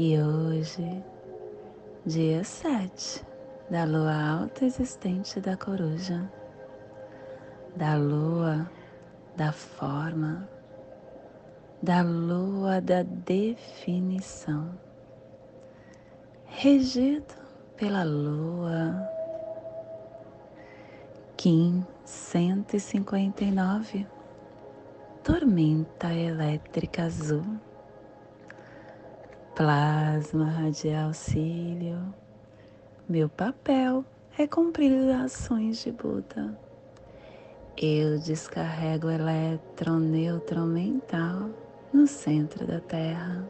e hoje, dia 7 da lua alta existente da coruja, da lua da forma, da lua da definição, regido pela lua Kim 159, tormenta elétrica azul plasma radial cílio. Meu papel é cumprir ações de Buda. Eu descarrego o elétron neutro mental no centro da Terra.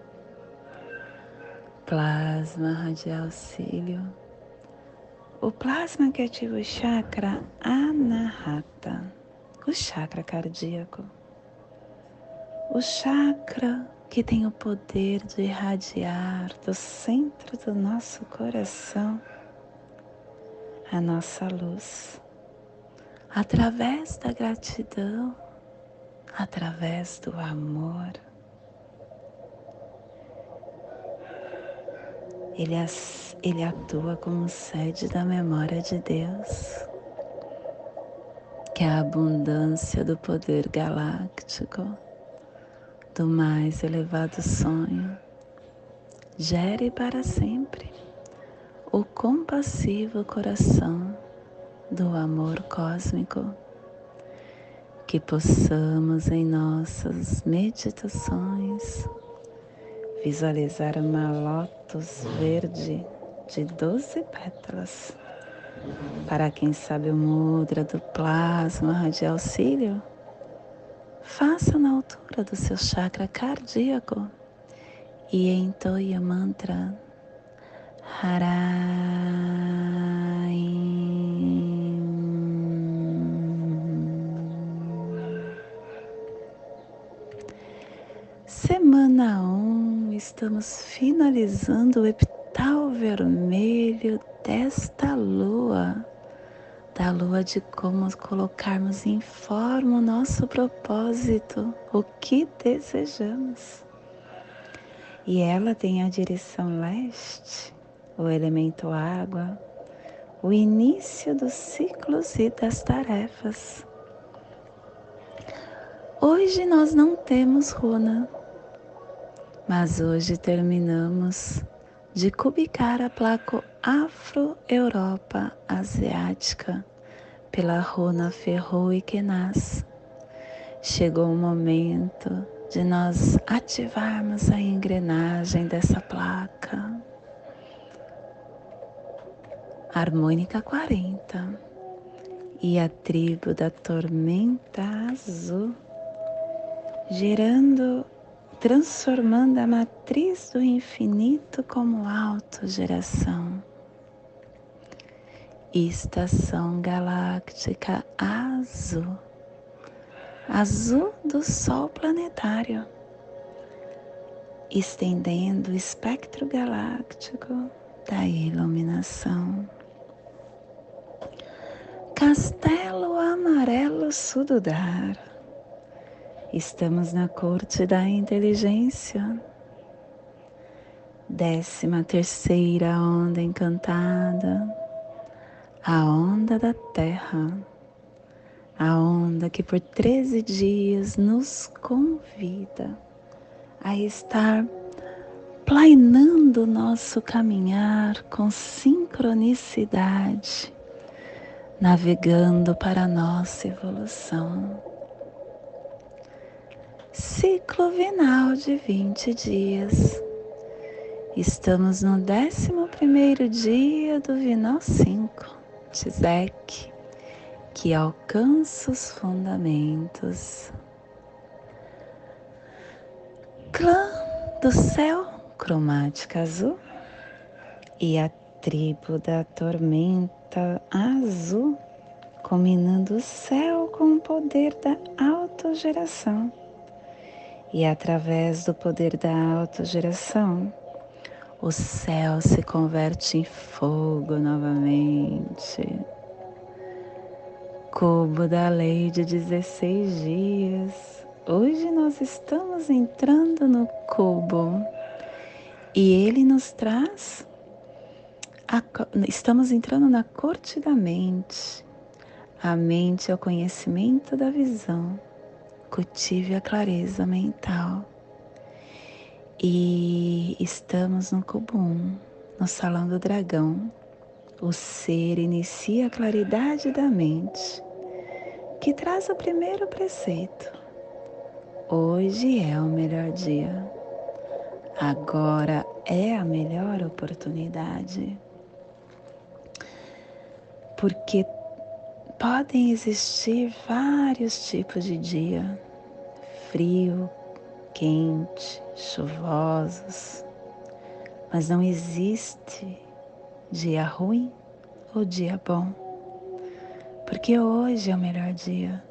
Plasma radial cílio. O plasma que ativa o chakra anahata, o chakra cardíaco. O chakra que tem o poder de irradiar do centro do nosso coração a nossa luz, através da gratidão, através do amor. Ele, ele atua como sede da memória de Deus, que é a abundância do poder galáctico do mais elevado sonho, gere para sempre o compassivo coração do amor cósmico, que possamos em nossas meditações visualizar uma lótus verde de doze pétalas. Para quem sabe o mudra do plasma radial cílio, Faça na altura do seu chakra cardíaco. E entoie o mantra. Haraim. Semana 1, um, estamos finalizando o epital vermelho desta lua da lua de como colocarmos em forma o nosso propósito, o que desejamos. E ela tem a direção leste, o elemento água, o início dos ciclos e das tarefas. Hoje nós não temos runa, mas hoje terminamos de cubicar a placa Afro-Europa Asiática pela Runa Ferro e Kenaz. Chegou o momento de nós ativarmos a engrenagem dessa placa. Harmônica 40 e a tribo da tormenta azul, gerando transformando a matriz do infinito como autogeração. Estação galáctica azul, azul do Sol planetário, estendendo o espectro galáctico da iluminação. Castelo amarelo sududar Estamos na corte da inteligência. Décima terceira onda encantada, a onda da terra, a onda que por 13 dias nos convida a estar planeando nosso caminhar com sincronicidade, navegando para a nossa evolução ciclo vinal de 20 dias. Estamos no 11 dia do Vinal 5, Tzek, que alcança os fundamentos. Clã do céu, cromática azul, e a tribo da tormenta azul, combinando o céu com o poder da autogeração. E através do poder da autogeração, o céu se converte em fogo novamente. Cubo da lei de 16 dias. Hoje nós estamos entrando no cubo e ele nos traz. A, estamos entrando na corte da mente. A mente é o conhecimento da visão. Cultive a clareza mental. E estamos no 1, no salão do dragão. O ser inicia a claridade da mente, que traz o primeiro preceito. Hoje é o melhor dia. Agora é a melhor oportunidade. Porque podem existir vários tipos de dia: frio, quente, chuvosos, mas não existe dia ruim ou dia bom, porque hoje é o melhor dia.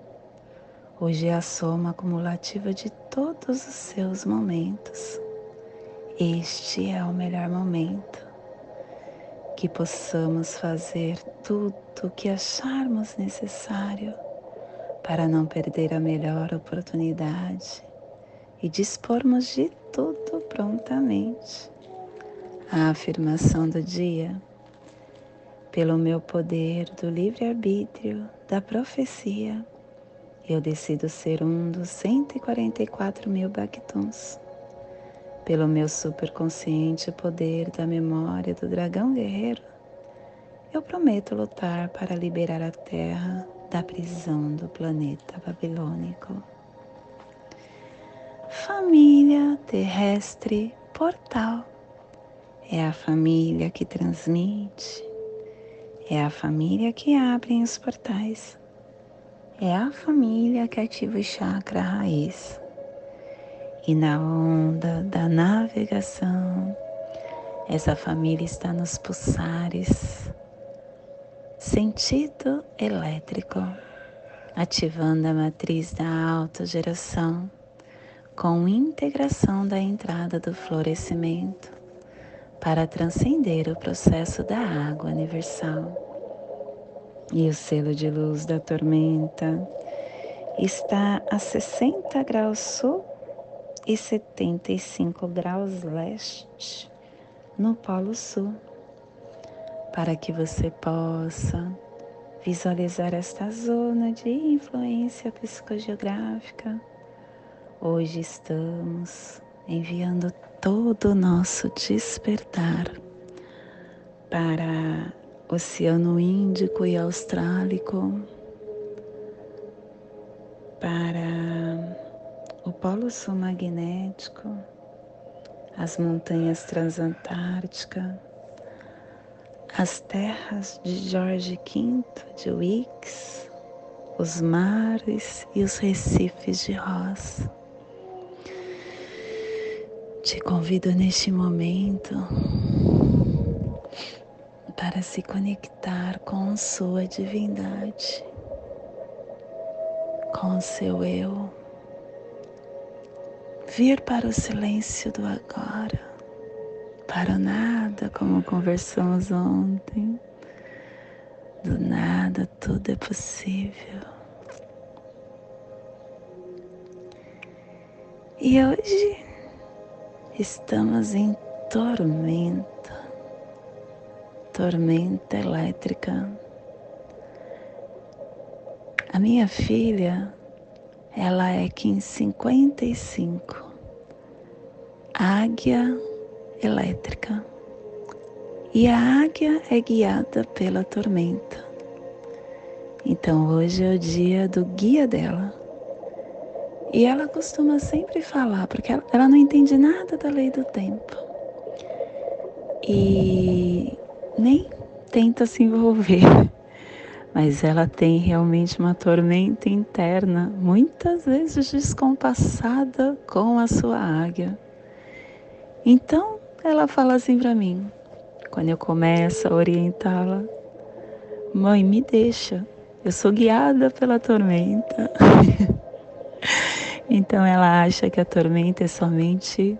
Hoje é a soma acumulativa de todos os seus momentos. Este é o melhor momento. Que possamos fazer tudo o que acharmos necessário para não perder a melhor oportunidade e dispormos de tudo prontamente. A afirmação do dia, pelo meu poder do livre-arbítrio, da profecia, eu decido ser um dos 144 mil Bactuns. Pelo meu superconsciente poder da memória do dragão guerreiro, eu prometo lutar para liberar a Terra da prisão do planeta babilônico família terrestre portal. É a família que transmite, é a família que abre os portais, é a família que ativa o chakra raiz. E na onda da navegação, essa família está nos pulsares, sentido elétrico, ativando a matriz da autogeração com integração da entrada do florescimento para transcender o processo da água universal. E o selo de luz da tormenta está a 60 graus sul e 75 graus leste no Polo Sul, para que você possa visualizar esta zona de influência psicogeográfica Hoje estamos enviando todo o nosso despertar para Oceano Índico e Austrálico, para o Polo Sul Magnético, as montanhas transantárticas, as terras de George V de Wicks, os mares e os recifes de Ross. Te convido neste momento para se conectar com sua divindade, com seu eu. Vir para o silêncio do agora, para o nada, como conversamos ontem. Do nada tudo é possível. E hoje Estamos em tormenta, tormenta elétrica. A minha filha, ela é Kim 55, águia elétrica. E a águia é guiada pela tormenta. Então hoje é o dia do guia dela. E ela costuma sempre falar, porque ela, ela não entende nada da lei do tempo. E nem tenta se envolver. Mas ela tem realmente uma tormenta interna, muitas vezes descompassada com a sua águia. Então ela fala assim para mim: quando eu começo a orientá-la. Mãe, me deixa, eu sou guiada pela tormenta. então ela acha que a tormenta é somente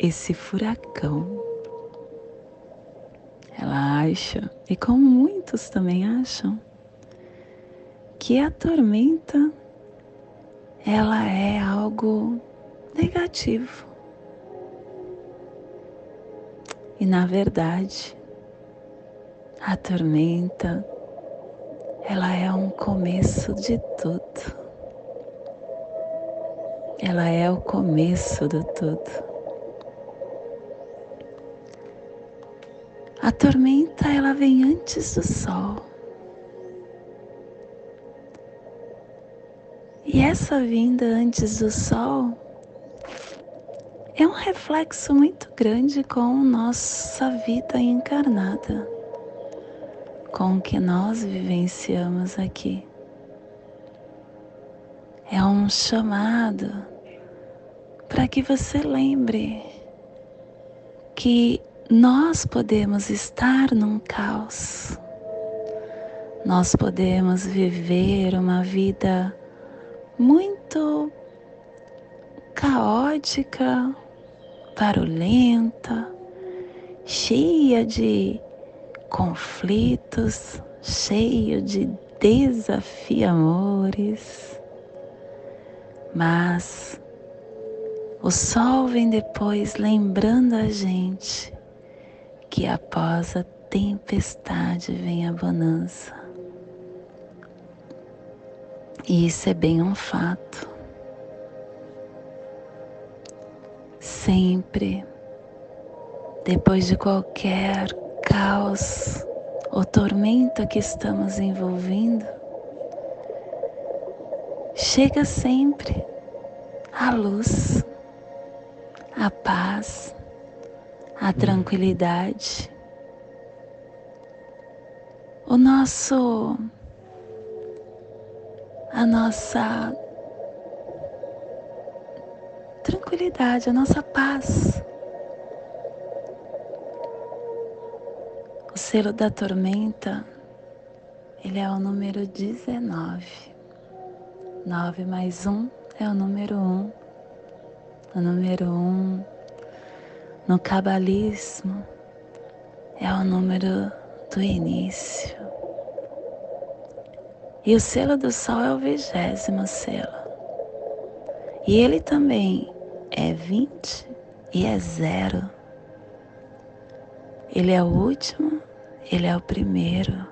esse furacão. Ela acha, e como muitos também acham, que a tormenta ela é algo negativo. E na verdade, a tormenta ela é um começo de tudo. Ela é o começo de tudo. A tormenta ela vem antes do sol. E essa vinda antes do sol é um reflexo muito grande com nossa vida encarnada, com o que nós vivenciamos aqui. É um chamado para que você lembre que nós podemos estar num caos, nós podemos viver uma vida muito caótica, barulhenta, cheia de conflitos, cheio de desafiamores. Mas o sol vem depois lembrando a gente que após a tempestade vem a bonança. E isso é bem um fato. Sempre, depois de qualquer caos ou tormenta que estamos envolvendo, chega sempre a luz, a paz, a tranquilidade. O nosso a nossa tranquilidade, a nossa paz. O selo da tormenta, ele é o número 19. 9 mais 1 é o número 1. O número 1 no cabalismo é o número do início. E o selo do sol é o vigésimo selo. E ele também é 20 e é zero. Ele é o último, ele é o primeiro.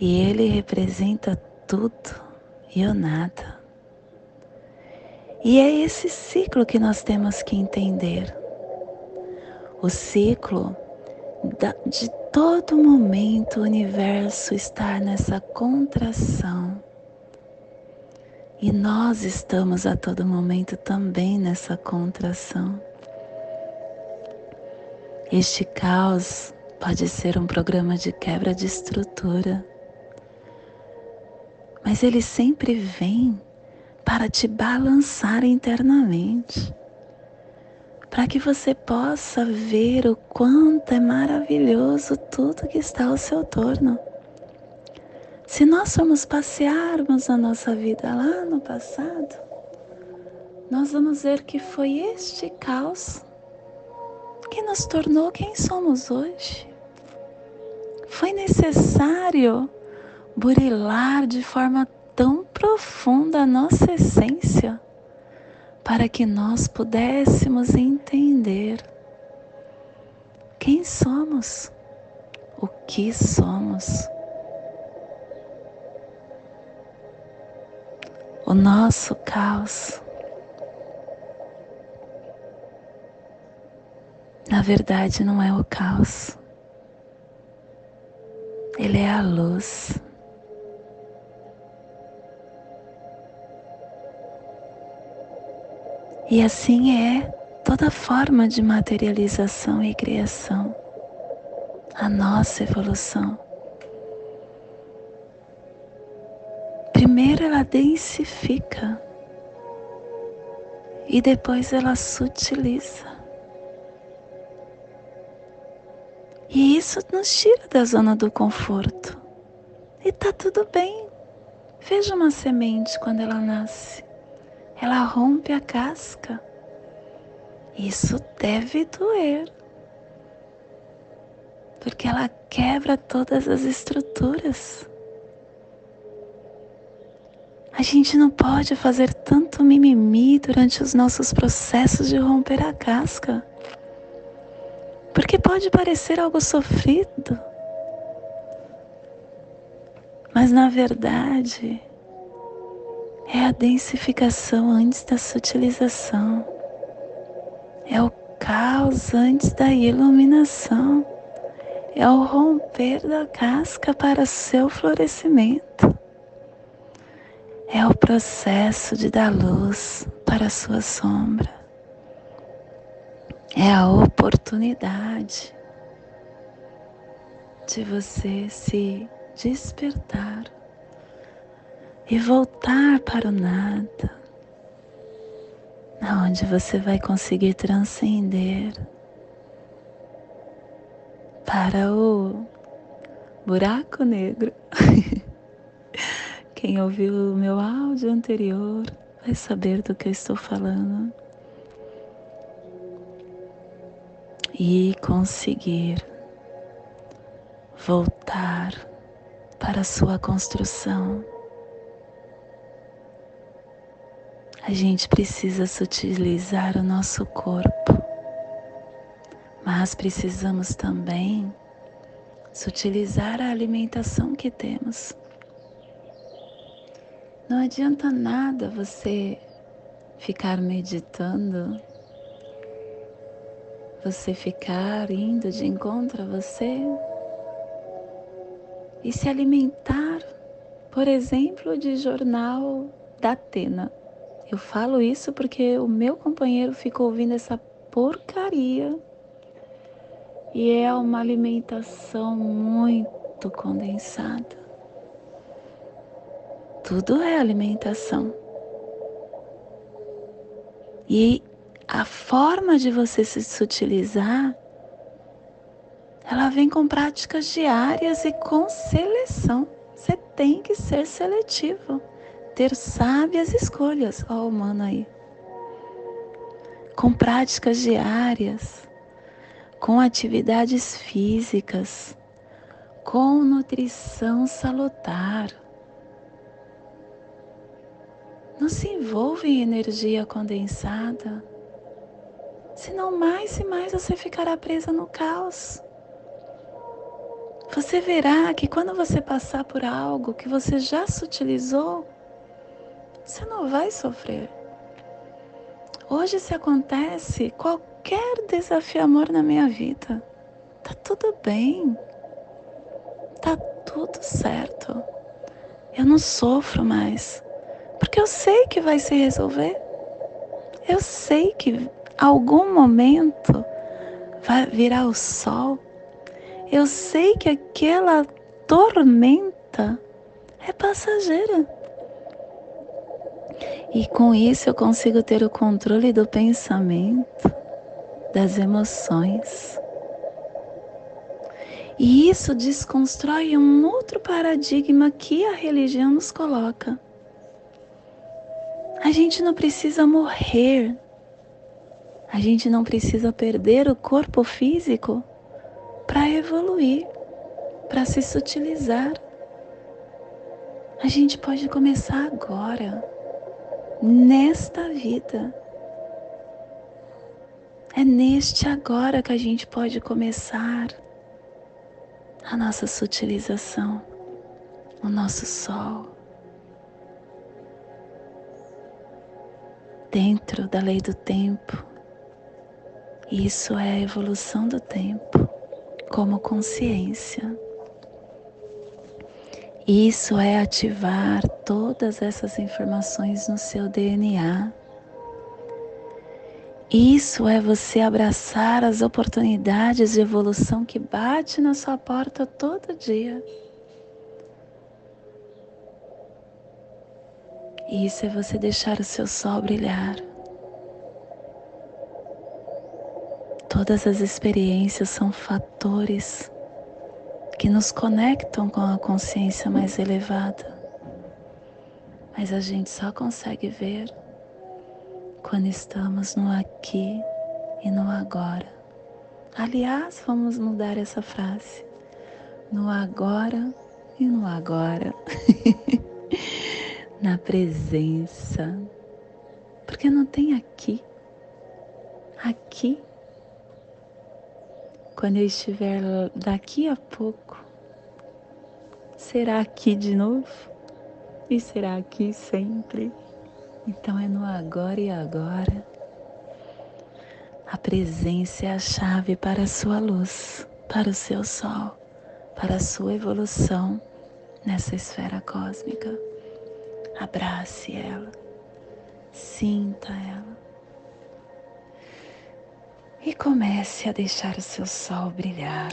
E ele representa tudo e o nada. E é esse ciclo que nós temos que entender. O ciclo de todo momento o universo estar nessa contração. E nós estamos a todo momento também nessa contração. Este caos pode ser um programa de quebra de estrutura, mas ele sempre vem para te balançar internamente, para que você possa ver o quanto é maravilhoso tudo que está ao seu torno. Se nós formos passearmos a nossa vida lá no passado, nós vamos ver que foi este caos que nos tornou quem somos hoje. Foi necessário burilar de forma tão profunda a nossa essência para que nós pudéssemos entender quem somos, o que somos. O nosso caos, na verdade, não é o caos, ele é a luz. E assim é toda forma de materialização e criação, a nossa evolução. Primeiro ela densifica e depois ela sutiliza. E isso nos tira da zona do conforto. E tá tudo bem. Veja uma semente quando ela nasce. Ela rompe a casca. Isso deve doer. Porque ela quebra todas as estruturas. A gente não pode fazer tanto mimimi durante os nossos processos de romper a casca. Porque pode parecer algo sofrido. Mas na verdade, é a densificação antes da sutilização. É o caos antes da iluminação. É o romper da casca para seu florescimento. É o processo de dar luz para a sua sombra. É a oportunidade de você se despertar e voltar para o nada, onde você vai conseguir transcender para o buraco negro. Quem ouviu o meu áudio anterior vai saber do que eu estou falando. E conseguir voltar para a sua construção. A gente precisa sutilizar o nosso corpo mas precisamos também sutilizar a alimentação que temos. Não adianta nada você ficar meditando, você ficar indo de encontro a você e se alimentar, por exemplo, de jornal da Atena. Eu falo isso porque o meu companheiro ficou ouvindo essa porcaria e é uma alimentação muito condensada. Tudo é alimentação. E a forma de você se sutilizar, ela vem com práticas diárias e com seleção. Você tem que ser seletivo, ter sábias escolhas, ó, oh, humano aí. Com práticas diárias com atividades físicas, com nutrição salutar. Não se envolva em energia condensada, senão mais e mais você ficará presa no caos. Você verá que quando você passar por algo que você já sutilizou, você não vai sofrer. Hoje, se acontece qualquer desafio amor na minha vida. Tá tudo bem. Tá tudo certo. Eu não sofro mais. Porque eu sei que vai se resolver. Eu sei que algum momento vai virar o sol. Eu sei que aquela tormenta é passageira. E com isso eu consigo ter o controle do pensamento das emoções. E isso desconstrói um outro paradigma que a religião nos coloca. A gente não precisa morrer. A gente não precisa perder o corpo físico para evoluir, para se sutilizar. A gente pode começar agora, nesta vida. É neste agora que a gente pode começar a nossa sutilização, o nosso sol. Dentro da lei do tempo, isso é a evolução do tempo como consciência. Isso é ativar todas essas informações no seu DNA isso é você abraçar as oportunidades de evolução que bate na sua porta todo dia. Isso é você deixar o seu sol brilhar Todas as experiências são fatores que nos conectam com a consciência mais elevada. Mas a gente só consegue ver quando estamos no aqui e no agora. Aliás, vamos mudar essa frase. No agora e no agora. Na presença. Porque não tem aqui. Aqui. Quando eu estiver daqui a pouco, será aqui de novo? E será aqui sempre? Então é no agora e agora. A presença é a chave para a sua luz, para o seu sol, para a sua evolução nessa esfera cósmica. Abrace ela, sinta ela. E comece a deixar o seu sol brilhar,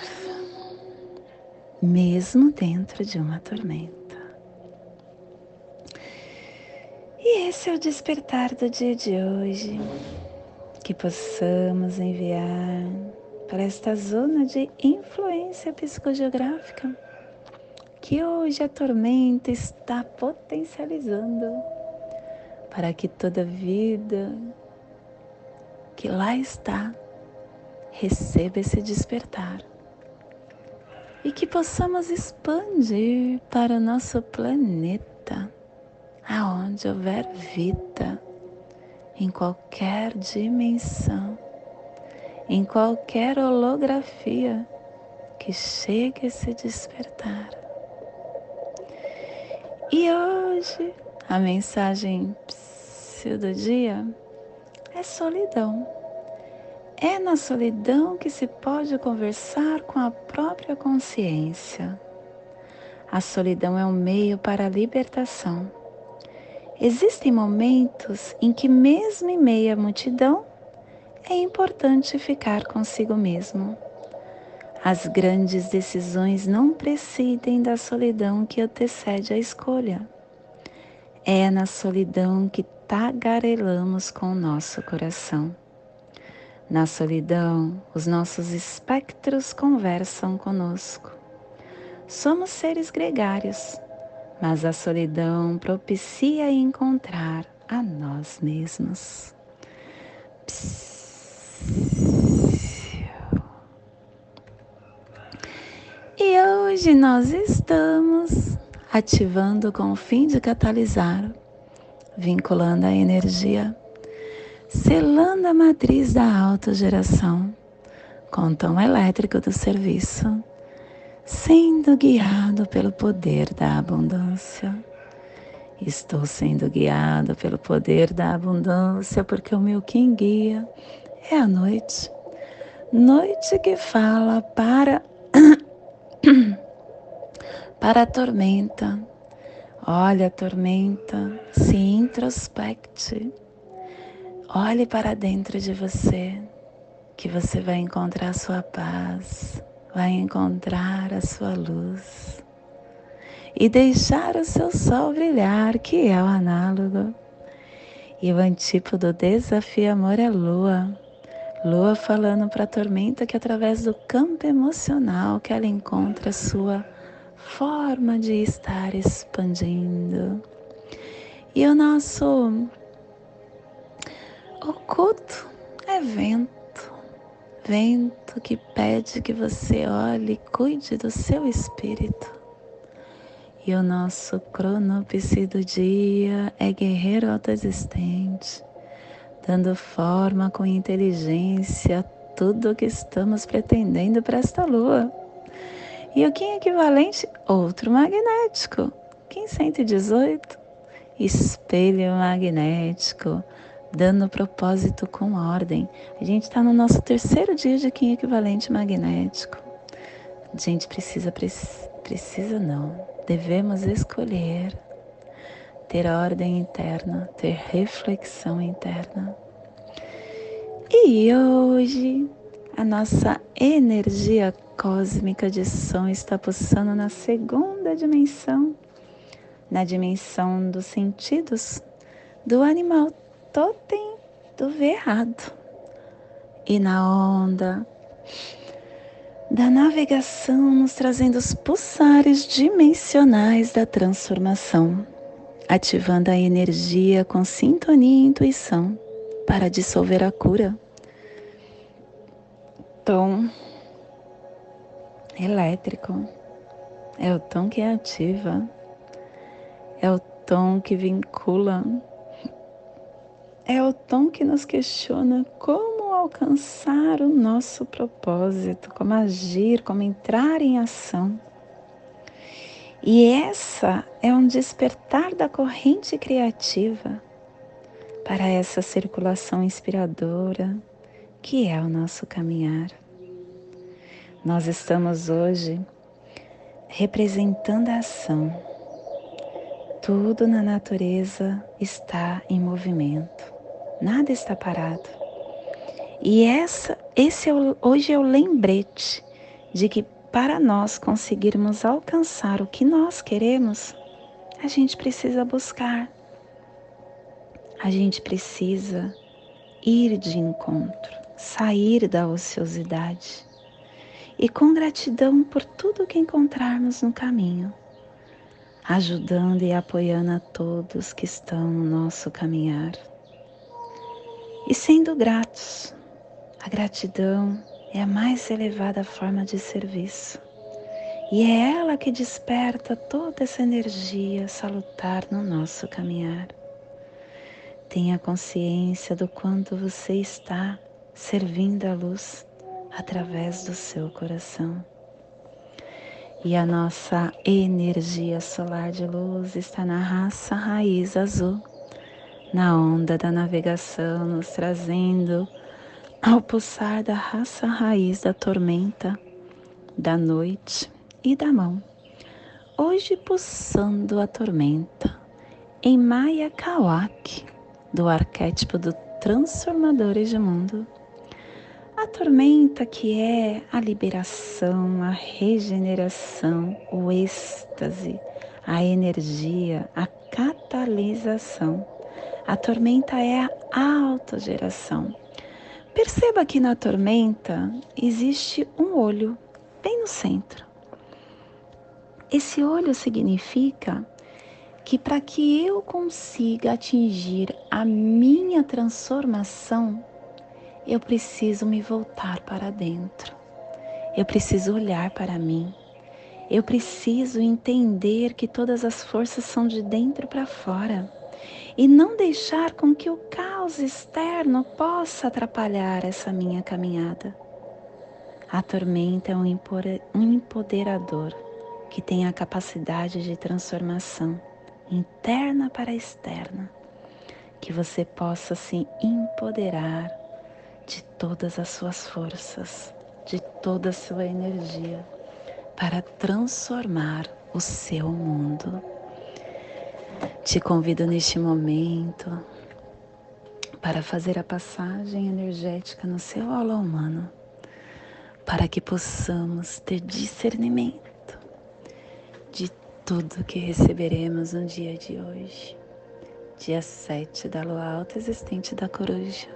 mesmo dentro de uma tormenta. E esse é o despertar do dia de hoje que possamos enviar para esta zona de influência psicogeográfica que hoje a tormenta está potencializando para que toda vida que lá está receba esse despertar e que possamos expandir para o nosso planeta, aonde houver vida em qualquer dimensão, em qualquer holografia que chegue a se despertar. E hoje a mensagem do dia é solidão. É na solidão que se pode conversar com a própria consciência. A solidão é um meio para a libertação Existem momentos em que, mesmo em meio à multidão, é importante ficar consigo mesmo. As grandes decisões não precidem da solidão que antecede a escolha. É na solidão que tagarelamos com o nosso coração. Na solidão, os nossos espectros conversam conosco. Somos seres gregários mas a solidão propicia encontrar a nós mesmos. E hoje nós estamos ativando com o fim de catalisar, vinculando a energia, selando a matriz da autogeração com o tom elétrico do serviço sendo guiado pelo poder da abundância. Estou sendo guiado pelo poder da abundância, porque o meu quem guia é a noite. Noite que fala para para a tormenta. Olha a tormenta, se introspecte. Olhe para dentro de você, que você vai encontrar sua paz, vai encontrar a sua luz e deixar o seu sol brilhar, que é o análogo. E o antípodo desafio amor é lua. Lua falando para a tormenta que através do campo emocional que ela encontra a sua forma de estar expandindo. E o nosso oculto é vento vento que pede que você olhe e cuide do seu espírito. E o nosso cronopse do dia é guerreiro autoexistente, dando forma com inteligência a tudo o que estamos pretendendo para esta lua. E o Kim equivalente, outro magnético. Kim 118, espelho magnético dando propósito com ordem. A gente está no nosso terceiro dia de Kim equivalente magnético. A gente precisa, precisa não, devemos escolher ter ordem interna, ter reflexão interna. E hoje a nossa energia cósmica de som está pulsando na segunda dimensão, na dimensão dos sentidos do animal totem do ver errado. e na onda da navegação, nos trazendo os pulsares dimensionais da transformação, ativando a energia com sintonia e intuição para dissolver a cura. Tom elétrico é o tom que ativa, é o tom que vincula, é o tom que nos questiona como alcançar o nosso propósito, como agir, como entrar em ação. E essa é um despertar da corrente criativa para essa circulação inspiradora que é o nosso caminhar. Nós estamos hoje representando a ação. Tudo na natureza está em movimento, nada está parado. E essa, esse é o, hoje é o lembrete de que para nós conseguirmos alcançar o que nós queremos, a gente precisa buscar, a gente precisa ir de encontro, sair da ociosidade e com gratidão por tudo que encontrarmos no caminho, ajudando e apoiando a todos que estão no nosso caminhar. E sendo gratos, a gratidão é a mais elevada forma de serviço. E é ela que desperta toda essa energia salutar no nosso caminhar. Tenha consciência do quanto você está servindo a luz através do seu coração. E a nossa energia solar de luz está na raça raiz azul, na onda da navegação, nos trazendo ao pulsar da raça raiz da tormenta, da noite e da mão. Hoje pulsando a tormenta em Maya Kawak, do arquétipo do Transformadores de Mundo. A tormenta que é a liberação, a regeneração, o êxtase, a energia, a catalisação. A tormenta é a autogeração. Perceba que na tormenta existe um olho bem no centro. Esse olho significa que para que eu consiga atingir a minha transformação, eu preciso me voltar para dentro. Eu preciso olhar para mim. Eu preciso entender que todas as forças são de dentro para fora e não deixar com que o externo possa atrapalhar essa minha caminhada. A tormenta é um empoderador que tem a capacidade de transformação interna para externa, que você possa se empoderar de todas as suas forças, de toda a sua energia, para transformar o seu mundo. Te convido neste momento para fazer a passagem energética no seu aula humano, para que possamos ter discernimento de tudo que receberemos no dia de hoje, dia 7 da lua alta existente da coruja,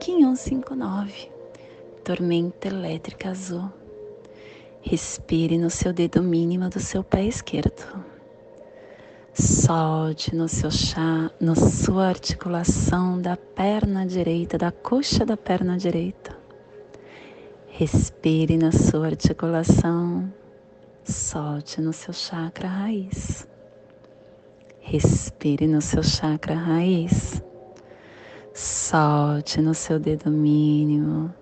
Kim 159, tormenta elétrica azul. Respire no seu dedo mínimo do seu pé esquerdo. Solte no seu chá, na sua articulação da perna direita, da coxa da perna direita. Respire na sua articulação Solte no seu chakra raiz. Respire no seu chakra raiz. Solte no seu dedo mínimo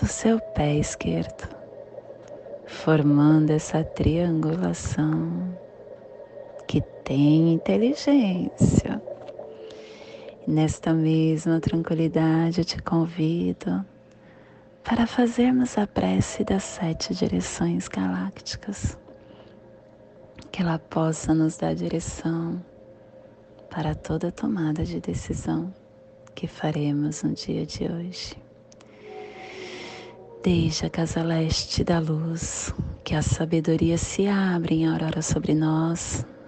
do seu pé esquerdo, formando essa triangulação que tem inteligência. nesta mesma tranquilidade, eu te convido para fazermos a prece das sete direções galácticas, que ela possa nos dar direção para toda tomada de decisão que faremos no dia de hoje. Desde a casa leste da luz, que a sabedoria se abra em aurora sobre nós,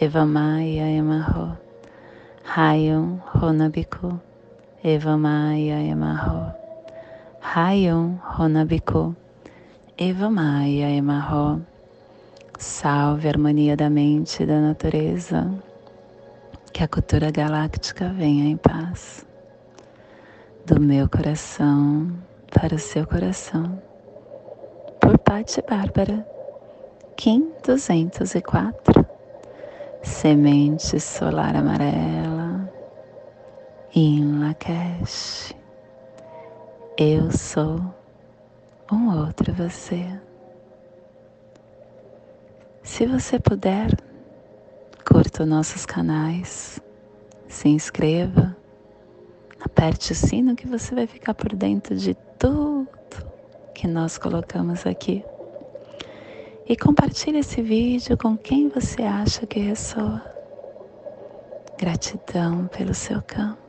Evamaya Emarro. Rayon Honabiku Evamaya Emarro. Rayon Honabiku, Eva Maia Emarro. Salve a harmonia da mente e da natureza. Que a cultura galáctica venha em paz. Do meu coração para o seu coração. Por Patti Bárbara, Kim 204. Semente solar amarela. In Lakesh. Eu sou um outro você. Se você puder, curta nossos canais, se inscreva, aperte o sino que você vai ficar por dentro de tudo que nós colocamos aqui. E compartilhe esse vídeo com quem você acha que ressoa. Gratidão pelo seu campo.